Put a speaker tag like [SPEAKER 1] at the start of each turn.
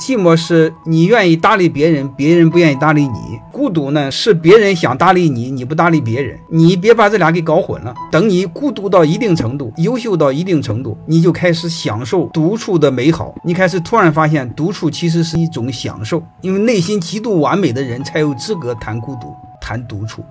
[SPEAKER 1] 寂寞是你愿意搭理别人别人不愿意搭理你。孤独呢是别人想搭理你你不搭理别人。你别把这俩给搞混了。等你孤独到一定程度优秀到一定程度你就开始享受独处的美好。你开始突然发现独处其实是一种享受因为内心极度完美的人才有资格谈孤独谈独处。